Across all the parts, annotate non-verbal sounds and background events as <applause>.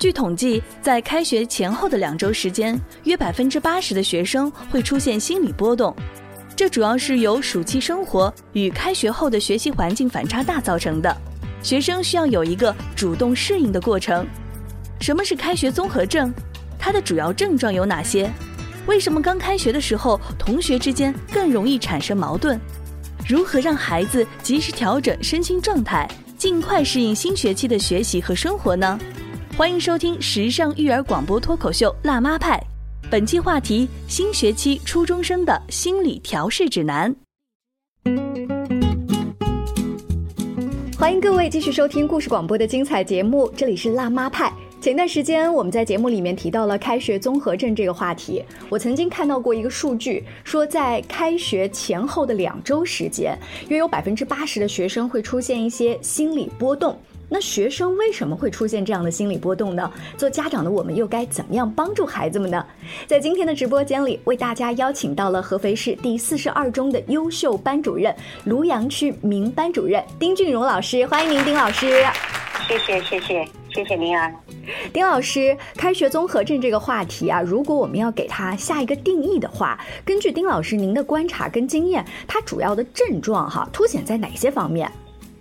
据统计，在开学前后的两周时间，约百分之八十的学生会出现心理波动，这主要是由暑期生活与开学后的学习环境反差大造成的。学生需要有一个主动适应的过程。什么是开学综合症？它的主要症状有哪些？为什么刚开学的时候同学之间更容易产生矛盾？如何让孩子及时调整身心状态，尽快适应新学期的学习和生活呢？欢迎收听时尚育儿广播脱口秀《辣妈派》，本期话题：新学期初中生的心理调试指南。欢迎各位继续收听故事广播的精彩节目，这里是辣妈派。前段时间我们在节目里面提到了开学综合症这个话题。我曾经看到过一个数据，说在开学前后的两周时间，约有百分之八十的学生会出现一些心理波动。那学生为什么会出现这样的心理波动呢？做家长的我们又该怎么样帮助孩子们呢？在今天的直播间里，为大家邀请到了合肥市第四十二中的优秀班主任、庐阳区名班主任丁俊荣老师，欢迎您，丁老师。谢谢谢谢谢谢您啊，丁老师，开学综合症这个话题啊，如果我们要给它下一个定义的话，根据丁老师您的观察跟经验，它主要的症状哈凸显在哪些方面？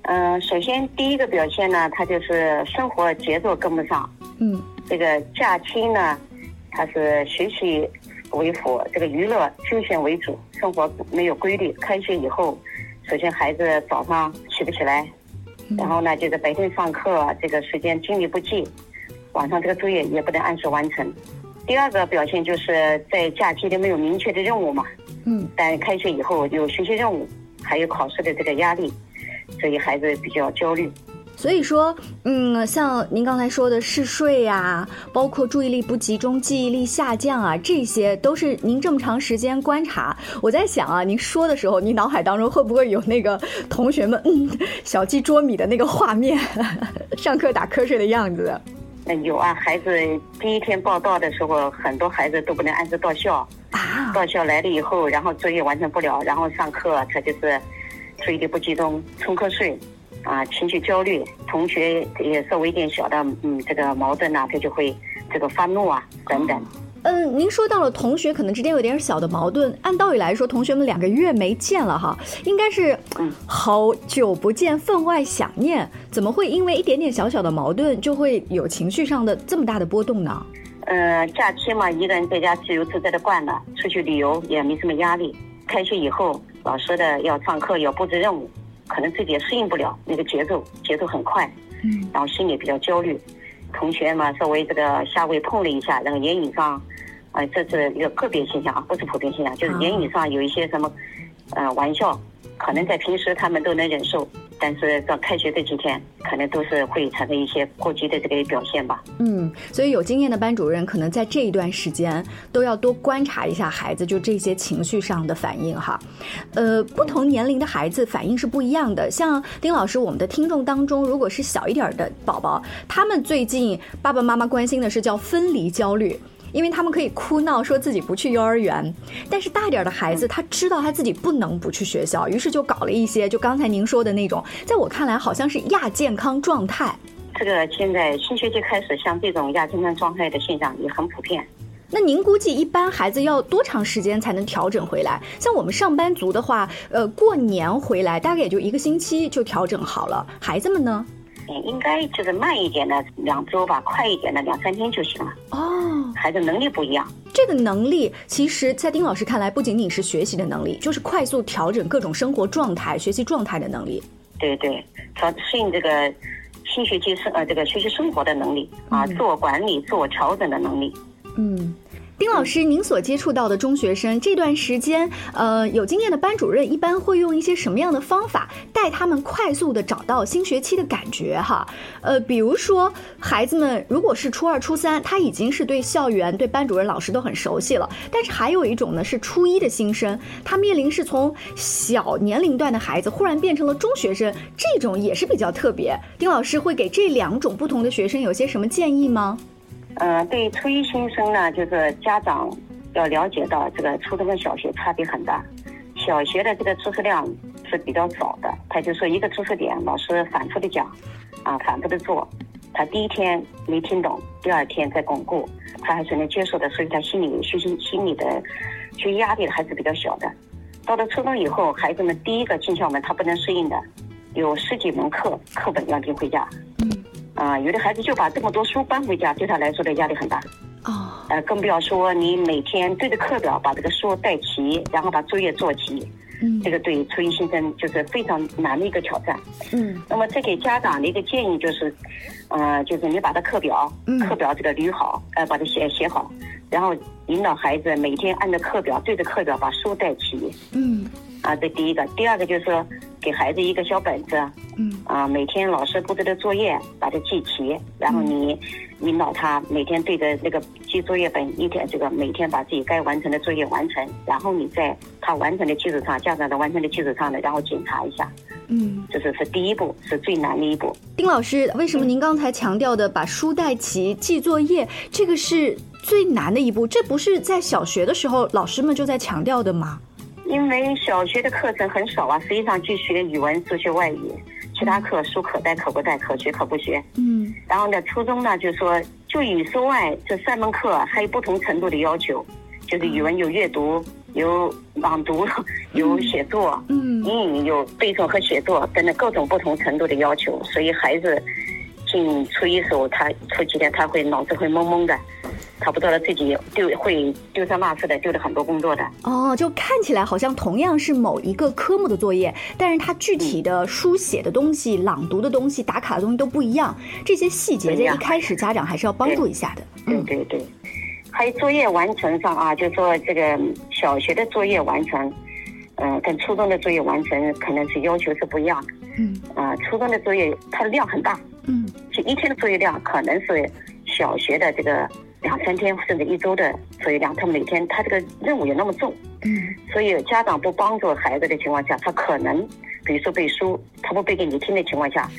嗯，首先第一个表现呢，他就是生活节奏跟不上。嗯，这个假期呢，他是学习为辅，这个娱乐休闲为主，生活没有规律。开学以后，首先孩子早上起不起来。然后呢，就是白天上课这个时间精力不济，晚上这个作业也不能按时完成。第二个表现就是在假期里没有明确的任务嘛，嗯，但开学以后有学习任务，还有考试的这个压力，所以孩子比较焦虑。所以说，嗯，像您刚才说的嗜睡呀，包括注意力不集中、记忆力下降啊，这些都是您这么长时间观察。我在想啊，您说的时候，您脑海当中会不会有那个同学们嗯 <laughs> 小鸡啄米的那个画面，<laughs> 上课打瞌睡的样子？嗯，有啊，孩子第一天报到的时候，很多孩子都不能按时到校啊。到校来了以后，然后作业完成不了，然后上课他就是注意力不集中，冲瞌睡。啊，情绪焦虑，同学也稍微一点小的，嗯，这个矛盾呐，他就会这个发怒啊，等等。嗯，您说到了同学可能之间有点小的矛盾，按道理来说，同学们两个月没见了哈，应该是好久不见，分外想念，怎么会因为一点点小小的矛盾就会有情绪上的这么大的波动呢？呃，假期嘛，一个人在家自由自在的惯了，出去旅游也没什么压力。开学以后，老师的要上课要布置任务。可能自己也适应不了那个节奏，节奏很快，嗯，然后心里比较焦虑。同学嘛，稍微这个下位碰了一下，然后言语上，啊，这是一个个别现象啊，不是普遍现象，就是言语上有一些什么，呃，玩笑，可能在平时他们都能忍受。但是到开学这几天，可能都是会产生一些过激的这个表现吧。嗯，所以有经验的班主任可能在这一段时间都要多观察一下孩子就这些情绪上的反应哈。呃，不同年龄的孩子反应是不一样的。像丁老师，我们的听众当中，如果是小一点的宝宝，他们最近爸爸妈妈关心的是叫分离焦虑。因为他们可以哭闹说自己不去幼儿园，但是大点的孩子他知道他自己不能不去学校，于是就搞了一些就刚才您说的那种，在我看来好像是亚健康状态。这个现在新学期开始，像这种亚健康状态的现象也很普遍。那您估计一般孩子要多长时间才能调整回来？像我们上班族的话，呃，过年回来大概也就一个星期就调整好了。孩子们呢？应该就是慢一点的两周吧，快一点的两三天就行了。哦，孩子能力不一样。这个能力，其实，在丁老师看来，不仅仅是学习的能力，就是快速调整各种生活状态、学习状态的能力。对对，调适应这个新学期生呃这个学习生活的能力啊，自我管理、自我调整的能力。嗯。丁老师，您所接触到的中学生这段时间，呃，有经验的班主任一般会用一些什么样的方法带他们快速的找到新学期的感觉？哈，呃，比如说孩子们如果是初二、初三，他已经是对校园、对班主任老师都很熟悉了，但是还有一种呢是初一的新生，他面临是从小年龄段的孩子忽然变成了中学生，这种也是比较特别。丁老师会给这两种不同的学生有些什么建议吗？嗯，对初一新生呢，就是家长要了解到这个初中跟小学差别很大。小学的这个知识量是比较少的，他就说一个知识点，老师反复的讲，啊，反复的做，他第一天没听懂，第二天再巩固，他还是能接受的，所以他心理学习心理的学习压力还是比较小的。到了初中以后，孩子们第一个进校门，他不能适应的，有十几门课课本要拎回家。嗯。啊，有的孩子就把这么多书搬回家，对他来说的压力很大。哦。呃，更不要说你每天对着课表把这个书带齐，然后把作业做齐。嗯，这个对初一新生就是非常难的一个挑战。嗯，那么这给家长的一个建议就是，呃，就是你把他课表，课表这个捋好，呃，把它写写好，然后引导孩子每天按照课表对着课表把书带齐。嗯，啊，这第一个，第二个就是说给孩子一个小本子。嗯，啊，每天老师布置的作业把它记齐，然后你。引导他每天对着那个记作业本，一天这个每天把自己该完成的作业完成，然后你在他完成的基础上，家长的完成的基础上呢，然后检查一下。嗯，这是是第一步，是最难的一步。丁老师，为什么您刚才强调的把书带齐、记作业，这个是最难的一步？这不是在小学的时候老师们就在强调的吗？因为小学的课程很少啊，实际上就学语文、数学、外语。其他课书可带可不带，可学可不学。嗯。然后呢，初中呢，就是说，就语数外这三门课还有不同程度的要求，就是语文有阅读、有朗读、有写作。嗯。英语有背诵和写作等等各种不同程度的要求，所以孩子进初一时候，他初几天他会脑子会懵懵的。他不到了自己丢会丢三落四的丢了很多工作的哦，就看起来好像同样是某一个科目的作业，但是他具体的书写的东西、朗读的东西、打卡的东西都不一样。这些细节在一开始家长还是要帮助一下的。对对对，还有作业完成上啊，就说这个小学的作业完成，嗯，跟初中的作业完成可能是要求是不一样的。嗯啊，初中的作业它的量很大，嗯，就一天的作业量可能是小学的这个。两三天甚至一周的作业量，他每天他这个任务也那么重，嗯，所以家长不帮助孩子的情况下，他可能，比如说背书，他不背给你听的情况下，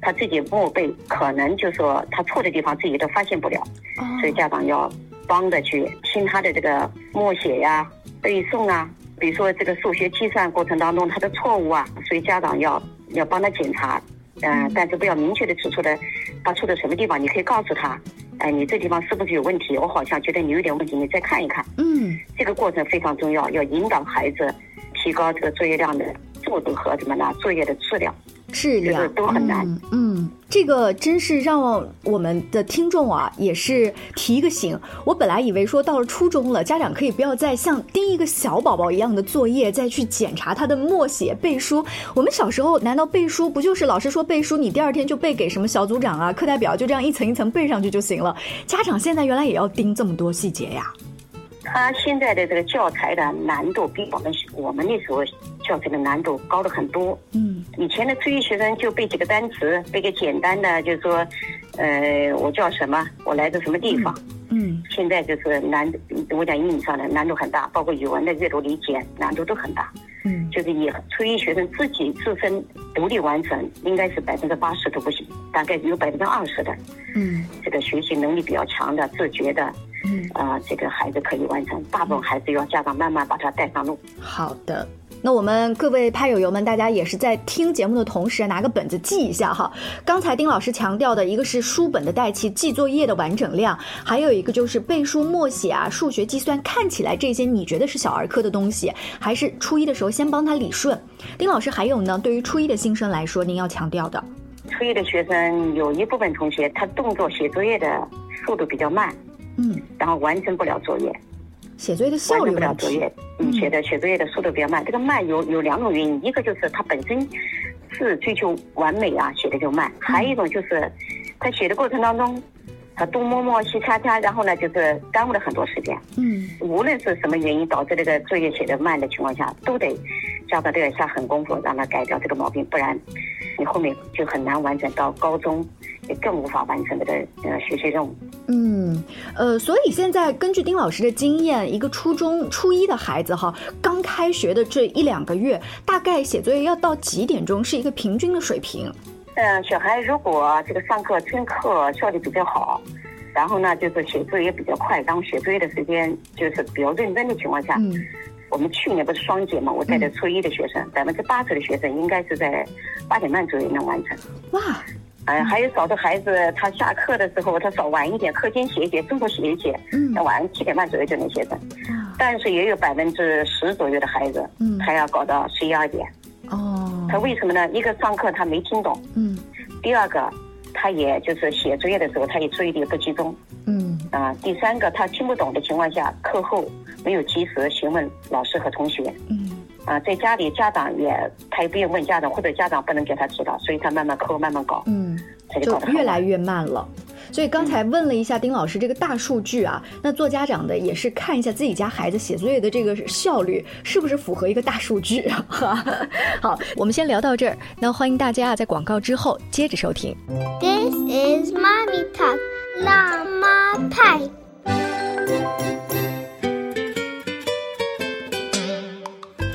他自己默背，可能就说他错的地方自己都发现不了，所以家长要帮着去听他的这个默写呀、背诵啊，比如说这个数学计算过程当中他的错误啊，所以家长要要帮他检查，嗯，但是不要明确的指出的他错在什么地方，你可以告诉他。哎，你这地方是不是有问题？我好像觉得你有点问题，你再看一看。嗯，这个过程非常重要，要引导孩子提高这个作业量的速度和什么呢？作业的质量。质量都很难。嗯，这个真是让我们的听众啊，也是提一个醒。我本来以为说到了初中了，家长可以不要再像盯一个小宝宝一样的作业，再去检查他的默写背书。我们小时候难道背书不就是老师说背书，你第二天就背给什么小组长啊、课代表，就这样一层一层背上去就行了？家长现在原来也要盯这么多细节呀？他现在的这个教材的难度比我们我们那时候教材的难度高了很多。嗯，以前的初一学生就背几个单词，背个简单的，就是说，呃，我叫什么，我来自什么地方。嗯，现在就是难，我讲英语上的难度很大，包括语文的阅读理解难度都很大。嗯，就是以初一学生自己自身独立完成，应该是百分之八十都不行，大概有百分之二十的。嗯，这个学习能力比较强的、自觉的。嗯啊，这个孩子可以完成，大部分孩子要家长慢慢把他带上路。好的，那我们各位拍友友们，大家也是在听节目的同时拿个本子记一下哈。刚才丁老师强调的一个是书本的带齐，记作业的完整量，还有一个就是背书默写啊，数学计算，看起来这些你觉得是小儿科的东西，还是初一的时候先帮他理顺。丁老师还有呢，对于初一的新生来说，您要强调的，初一的学生有一部分同学他动作写作业的速度比较慢。嗯，然后完成不了作业，写作业的效率完成不了作业，嗯，写的写作业的速度比较慢。这个慢有有两种原因，一个就是他本身是追求完美啊，写的就慢；还有一种就是他写的过程当中，他东摸摸西掐掐，然后呢就是耽误了很多时间。嗯，无论是什么原因导致这个作业写的慢的情况下，都得家长都要下狠功夫让他改掉这个毛病，不然你后面就很难完成到高中。也更无法完成这个呃学习任务。嗯，呃，所以现在根据丁老师的经验，一个初中初一的孩子哈，刚开学的这一两个月，大概写作业要到几点钟是一个平均的水平？嗯，小孩如果这个上课听课效率比较好，然后呢就是写作业比较快，然后写作业的时间就是比较认真的情况下，嗯，我们去年不是双减嘛，我带的初一的学生百分之八十的学生应该是在八点半左右能完成。哇！哎，还有少的孩子，他下课的时候他早晚一点，课间写一写，中午写一写，嗯，那晚上七点半左右就能写成。但是也有百分之十左右的孩子，嗯，他要搞到十一二点。哦，他为什么呢？一个上课他没听懂，嗯，第二个，他也就是写作业的时候，他也注意力不集中，嗯，啊，第三个，他听不懂的情况下，课后没有及时询问老师和同学，嗯，啊，在家里家长也他也不愿问家长，或者家长不能给他指导，所以他慢慢抠慢慢搞，嗯，他就越来越慢了。所以刚才问了一下丁老师这个大数据啊，那做家长的也是看一下自己家孩子写作业的这个效率是不是符合一个大数据。<laughs> 好，我们先聊到这儿，那欢迎大家啊在广告之后接着收听。This is mommy talk，辣妈派。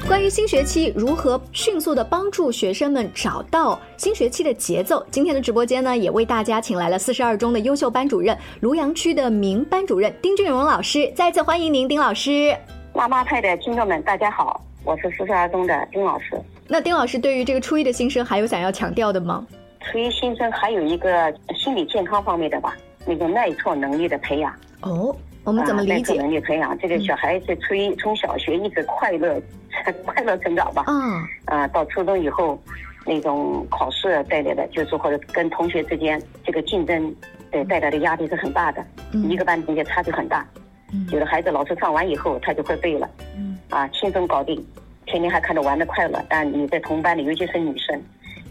关于新学期如何迅速的帮助学生们找到新学期的节奏，今天的直播间呢，也为大家请来了四十二中的优秀班主任、庐阳区的名班主任丁俊荣老师，再次欢迎您，丁老师。妈妈派的听众们，大家好，我是四十二中的丁老师。那丁老师对于这个初一的新生，还有想要强调的吗？初一新生还有一个心理健康方面的吧，那个耐挫能力的培养。哦。我们怎么理解？能力培养，这个小孩子初一从小学一直快乐，<laughs> 快乐成长吧。嗯。啊，到初中以后，那种考试带来的，就是或者跟同学之间这个竞争，对带来的压力是很大的。嗯。一个班同学差距很大。嗯。有的孩子老师上完以后，他就会背了。嗯。啊，轻松搞定，天天还看着玩的快乐。但你在同班里，尤其是女生，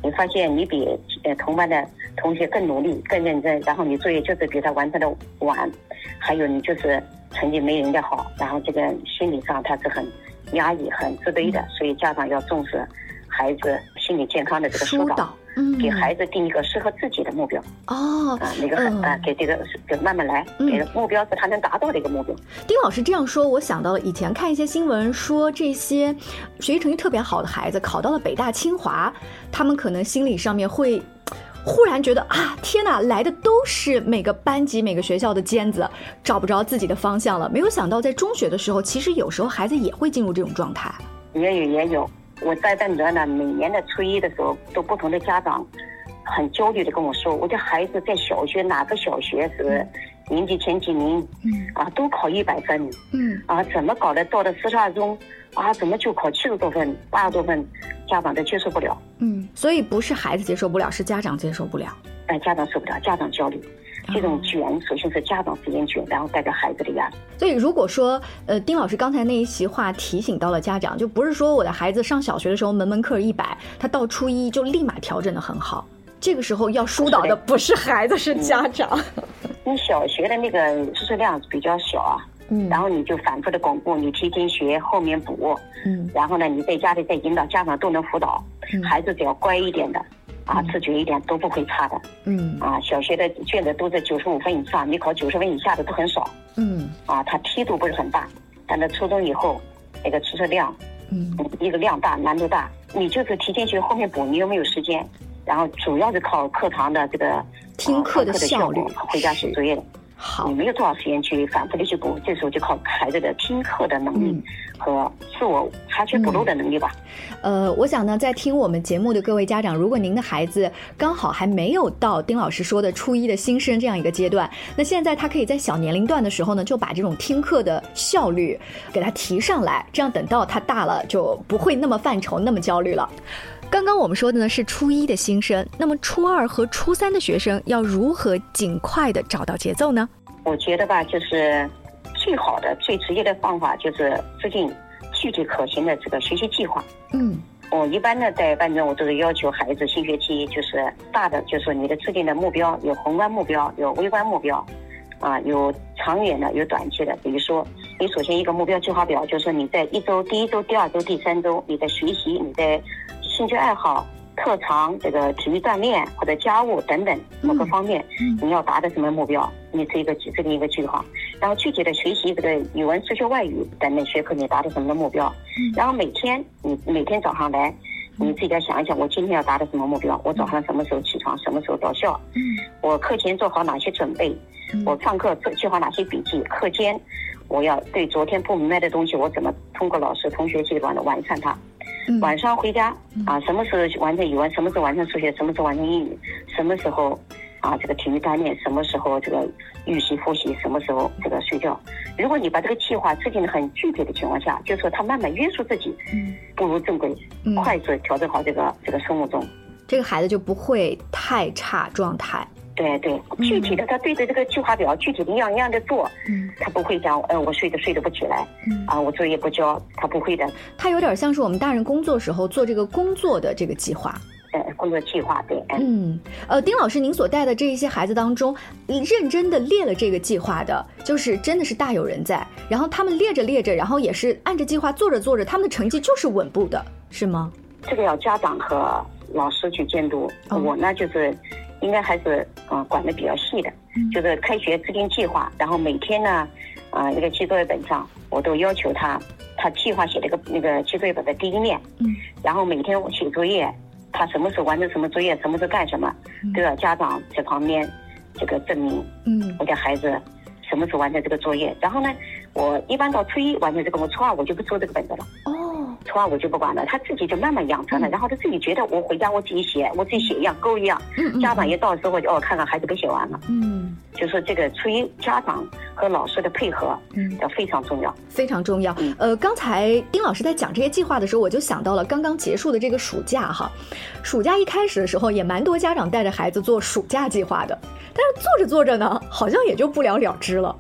你发现你比呃同班的同学更努力、更认真，然后你作业就是比他完成的晚。还有你就是成绩没人家好，然后这个心理上他是很压抑、很自卑的，所以家长要重视孩子心理健康的这个疏导，嗯，给孩子定一个适合自己的目标。哦，啊，那个很啊，给这个给慢慢来，给目标是他能达到的一个目标。丁老师这样说，我想到了以前看一些新闻，说这些学习成绩特别好的孩子考到了北大、清华，他们可能心理上面会。忽然觉得啊，天哪，来的都是每个班级、每个学校的尖子，找不着自己的方向了。没有想到，在中学的时候，其实有时候孩子也会进入这种状态。也有也有，我在班主任呢，每年的初一的时候，都不同的家长很焦虑的跟我说，我的孩子在小学哪个小学是年级前几名，嗯，啊，都考一百分，嗯，啊，怎么搞的？到了四十二中，啊，怎么就考七十多分、八十多分？家长都接受不了，嗯，所以不是孩子接受不了，是家长接受不了。哎，家长受不了，家长焦虑，这种卷首先是家长之间卷，然后带着孩子的压力。所以如果说，呃，丁老师刚才那一席话提醒到了家长，就不是说我的孩子上小学的时候门门课一百，他到初一就立马调整的很好。这个时候要疏导的不是孩子，是家长。你小学的那个知识量比较小啊。嗯，然后你就反复的巩固，你提前学，后面补。嗯，然后呢，你在家里再引导，家长都能辅导。嗯，孩子只要乖一点的，啊，自觉一点都不会差的。嗯，啊，小学的卷子都在九十五分以上，你考九十分以下的都很少。嗯，啊，他梯度不是很大，但到初中以后，那个知识量，嗯，一个量大，难度大，你就是提前学，后面补，你又没有时间，然后主要是靠课堂的这个听课的效率，回家写作业的。好，你没有多少时间去反复的去补，这时候就靠孩子的听课的能力和自我查缺补漏的能力吧。呃，我想呢，在听我们节目的各位家长，如果您的孩子刚好还没有到丁老师说的初一的新生这样一个阶段，那现在他可以在小年龄段的时候呢，就把这种听课的效率给他提上来，这样等到他大了就不会那么犯愁、那么焦虑了。刚刚我们说的呢是初一的新生，那么初二和初三的学生要如何尽快的找到节奏呢？我觉得吧，就是最好的、最直接的方法就是制定具体可行的这个学习计划。嗯，我一般呢在班中，我都是要求孩子新学期就是大的，就是你的制定的目标有宏观目标，有微观目标，啊，有长远的，有短期的。比如说，你首先一个目标计划表，就是你在一周、第一周、第二周、第三周，你在学习，你在。兴趣爱好、特长、这个体育锻炼或者家务等等某个方面，你要达到什么目标？你是一个制定一个计划，然后具体的学习这个语文、数学、外语等等学科，你达到什么的目标？然后每天你每天早上来，你自己要想一想，我今天要达到什么目标？我早上什么时候起床？什么时候到校？我课前做好哪些准备？我上课做计划哪些笔记？课间我要对昨天不明白的东西，我怎么通过老师、同学阶段的完善它？晚上回家啊，什么时候完成语文，什么时候完成数学，什么时候完成英语，什么时候啊这个体育锻炼，什么时候这个预习复习，什么时候这个睡觉。如果你把这个计划制定的很具体的情况下，就说他慢慢约束自己，步入正轨，快速调整好这个这个生物钟，这个孩子就不会太差状态。对对，具体的他对着这个计划表，具体的一样一样的做，嗯，他不会讲，呃，我睡都睡得不起来，嗯，啊，我作业不交，他不会的。他有点像是我们大人工作时候做这个工作的这个计划，呃，工作计划对。嗯，呃，丁老师，您所带的这一些孩子当中，认真的列了这个计划的，就是真的是大有人在。然后他们列着列着，然后也是按着计划做着做着，他们的成绩就是稳步的，是吗？这个要家长和老师去监督。我呢，就是。应该还是嗯管的比较细的，就是开学制定计划，然后每天呢，啊那个记作业本上我都要求他，他计划写这个那个记作业本的第一面，嗯，然后每天我写作业，他什么时候完成什么作业，什么时候干什么，都要家长在旁边这个证明，嗯，我家孩子什么时候完成这个作业，然后呢，我一般到初一完成这个，我初二我就不做这个本子了。哦。初二我就不管了，他自己就慢慢养成了，然后他自己觉得我回家我自己写，我自己写一样勾一样，家长一到时候就哦看看孩子给写完了，嗯，就说这个出于家长和老师的配合，嗯，要非常重要，非常重要。呃，刚才丁老师在讲这些计划的时候，我就想到了刚刚结束的这个暑假哈，暑假一开始的时候也蛮多家长带着孩子做暑假计划的，但是做着做着呢，好像也就不了了之了。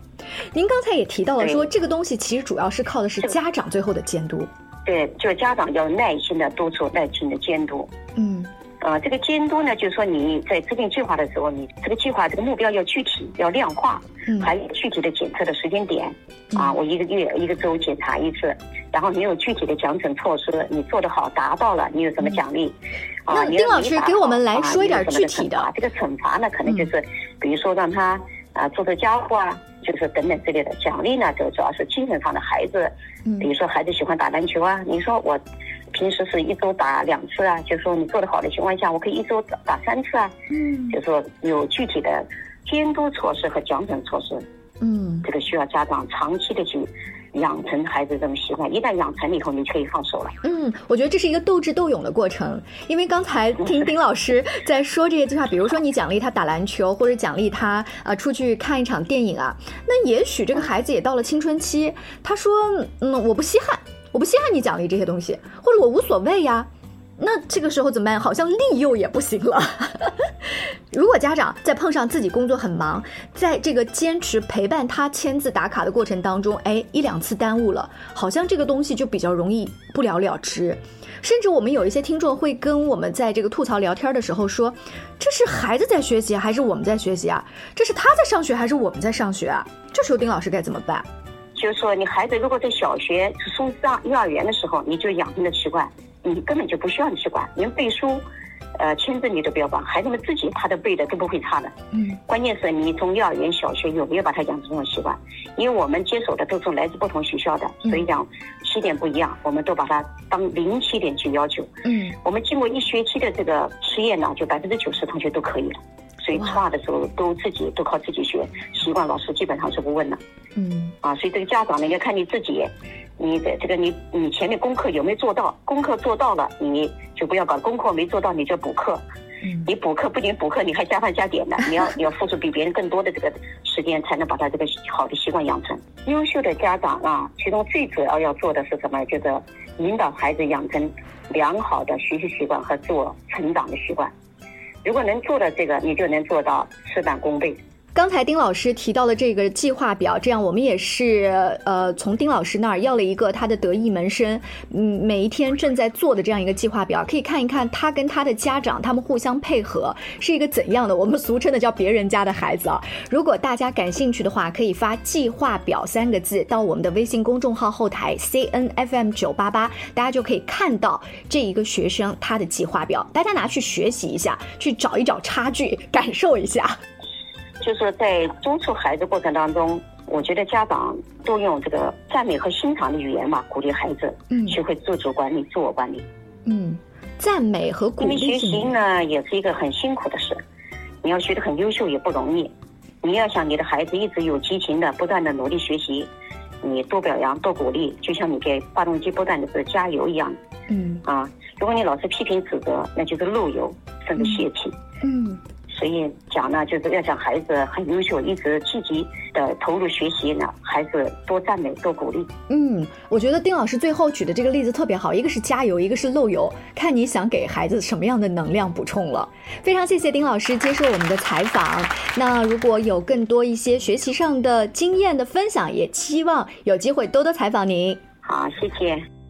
您刚才也提到了说，这个东西其实主要是靠的是。家长最后的监督。对，就是家长要耐心的督促，耐心的监督。嗯，呃，这个监督呢，就是说你在制定计划的时候，你这个计划这个目标要具体，要量化，嗯，还有具体的检测的时间点。啊，我一个月、一个周检查一次，然后你有具体的奖惩措施，你做得好，达到了，你有什么奖励？啊，丁老师给我们来说一点具体的。这个惩罚呢，可能就是，比如说让他啊做做家务啊。就是等等之类的奖励呢，就主要是精神上的。孩子，比如说孩子喜欢打篮球啊，你说我平时是一周打两次啊，就是说你做得好的情况下，我可以一周打三次啊。嗯，就说有具体的监督措施和奖惩措施。嗯，这个需要家长长期的去。养成孩子这种习惯，一旦养成了以后，你可以放手了。嗯，我觉得这是一个斗智斗勇的过程。因为刚才听丁老师在说这些计划，比如说你奖励他打篮球，或者奖励他啊出去看一场电影啊，那也许这个孩子也到了青春期，他说嗯我不稀罕，我不稀罕你奖励这些东西，或者我无所谓呀。那这个时候怎么办？好像利诱也不行了。<laughs> 如果家长在碰上自己工作很忙，在这个坚持陪伴他签字打卡的过程当中，哎，一两次耽误了，好像这个东西就比较容易不了了之。甚至我们有一些听众会跟我们在这个吐槽聊天的时候说：“这是孩子在学习还是我们在学习啊？这是他在上学还是我们在上学啊？”这时候丁老师该怎么办？就是说，你孩子如果在小学送上幼儿园的时候，你就养成了习惯。你根本就不需要你去管，连背书，呃，签字你都不要管，孩子们自己他都背的都不会差的。嗯，关键是你从幼儿园、小学有没有把他养成这种习惯？因为我们接手的都是来自不同学校的，所以讲起点不一样，我们都把它当零起点去要求。嗯，我们经过一学期的这个实验呢，就百分之九十同学都可以了。所以初二的时候都自己都靠自己学，习惯老师基本上是不问的。嗯，啊，所以这个家长呢要看你自己。你的这个你你前面功课有没有做到？功课做到了，你就不要搞；功课没做到，你就补课。你补课不仅补课，你还加班加点的。你要你要付出比别人更多的这个时间，才能把他这个好的习惯养成。优秀的家长啊，其中最主要要做的是什么？就是引导孩子养成良好的学习习惯和自我成长的习惯。如果能做到这个，你就能做到事半功倍。刚才丁老师提到的这个计划表，这样我们也是呃从丁老师那儿要了一个他的得意门生，嗯，每一天正在做的这样一个计划表，可以看一看他跟他的家长他们互相配合是一个怎样的，我们俗称的叫别人家的孩子啊。如果大家感兴趣的话，可以发“计划表”三个字到我们的微信公众号后台 C N F M 九八八，大家就可以看到这一个学生他的计划表，大家拿去学习一下，去找一找差距，感受一下。就是在督促孩子过程当中，我觉得家长多用这个赞美和欣赏的语言嘛，鼓励孩子，嗯，学会自主管理、自我管理。嗯，赞美和鼓励。因为学习呢，也是一个很辛苦的事，你要学得很优秀也不容易。你要想你的孩子一直有激情的、不断的努力学习，你多表扬、多鼓励，就像你给发动机不断的是加油一样。嗯啊，如果你老是批评指责，那就是漏油甚至泄气。嗯。所以讲呢，就是要讲孩子很优秀，一直积极的投入学习呢，孩子多赞美、多鼓励。嗯，我觉得丁老师最后举的这个例子特别好，一个是加油，一个是漏油，看你想给孩子什么样的能量补充了。非常谢谢丁老师接受我们的采访。那如果有更多一些学习上的经验的分享，也期望有机会多多采访您。好，谢谢。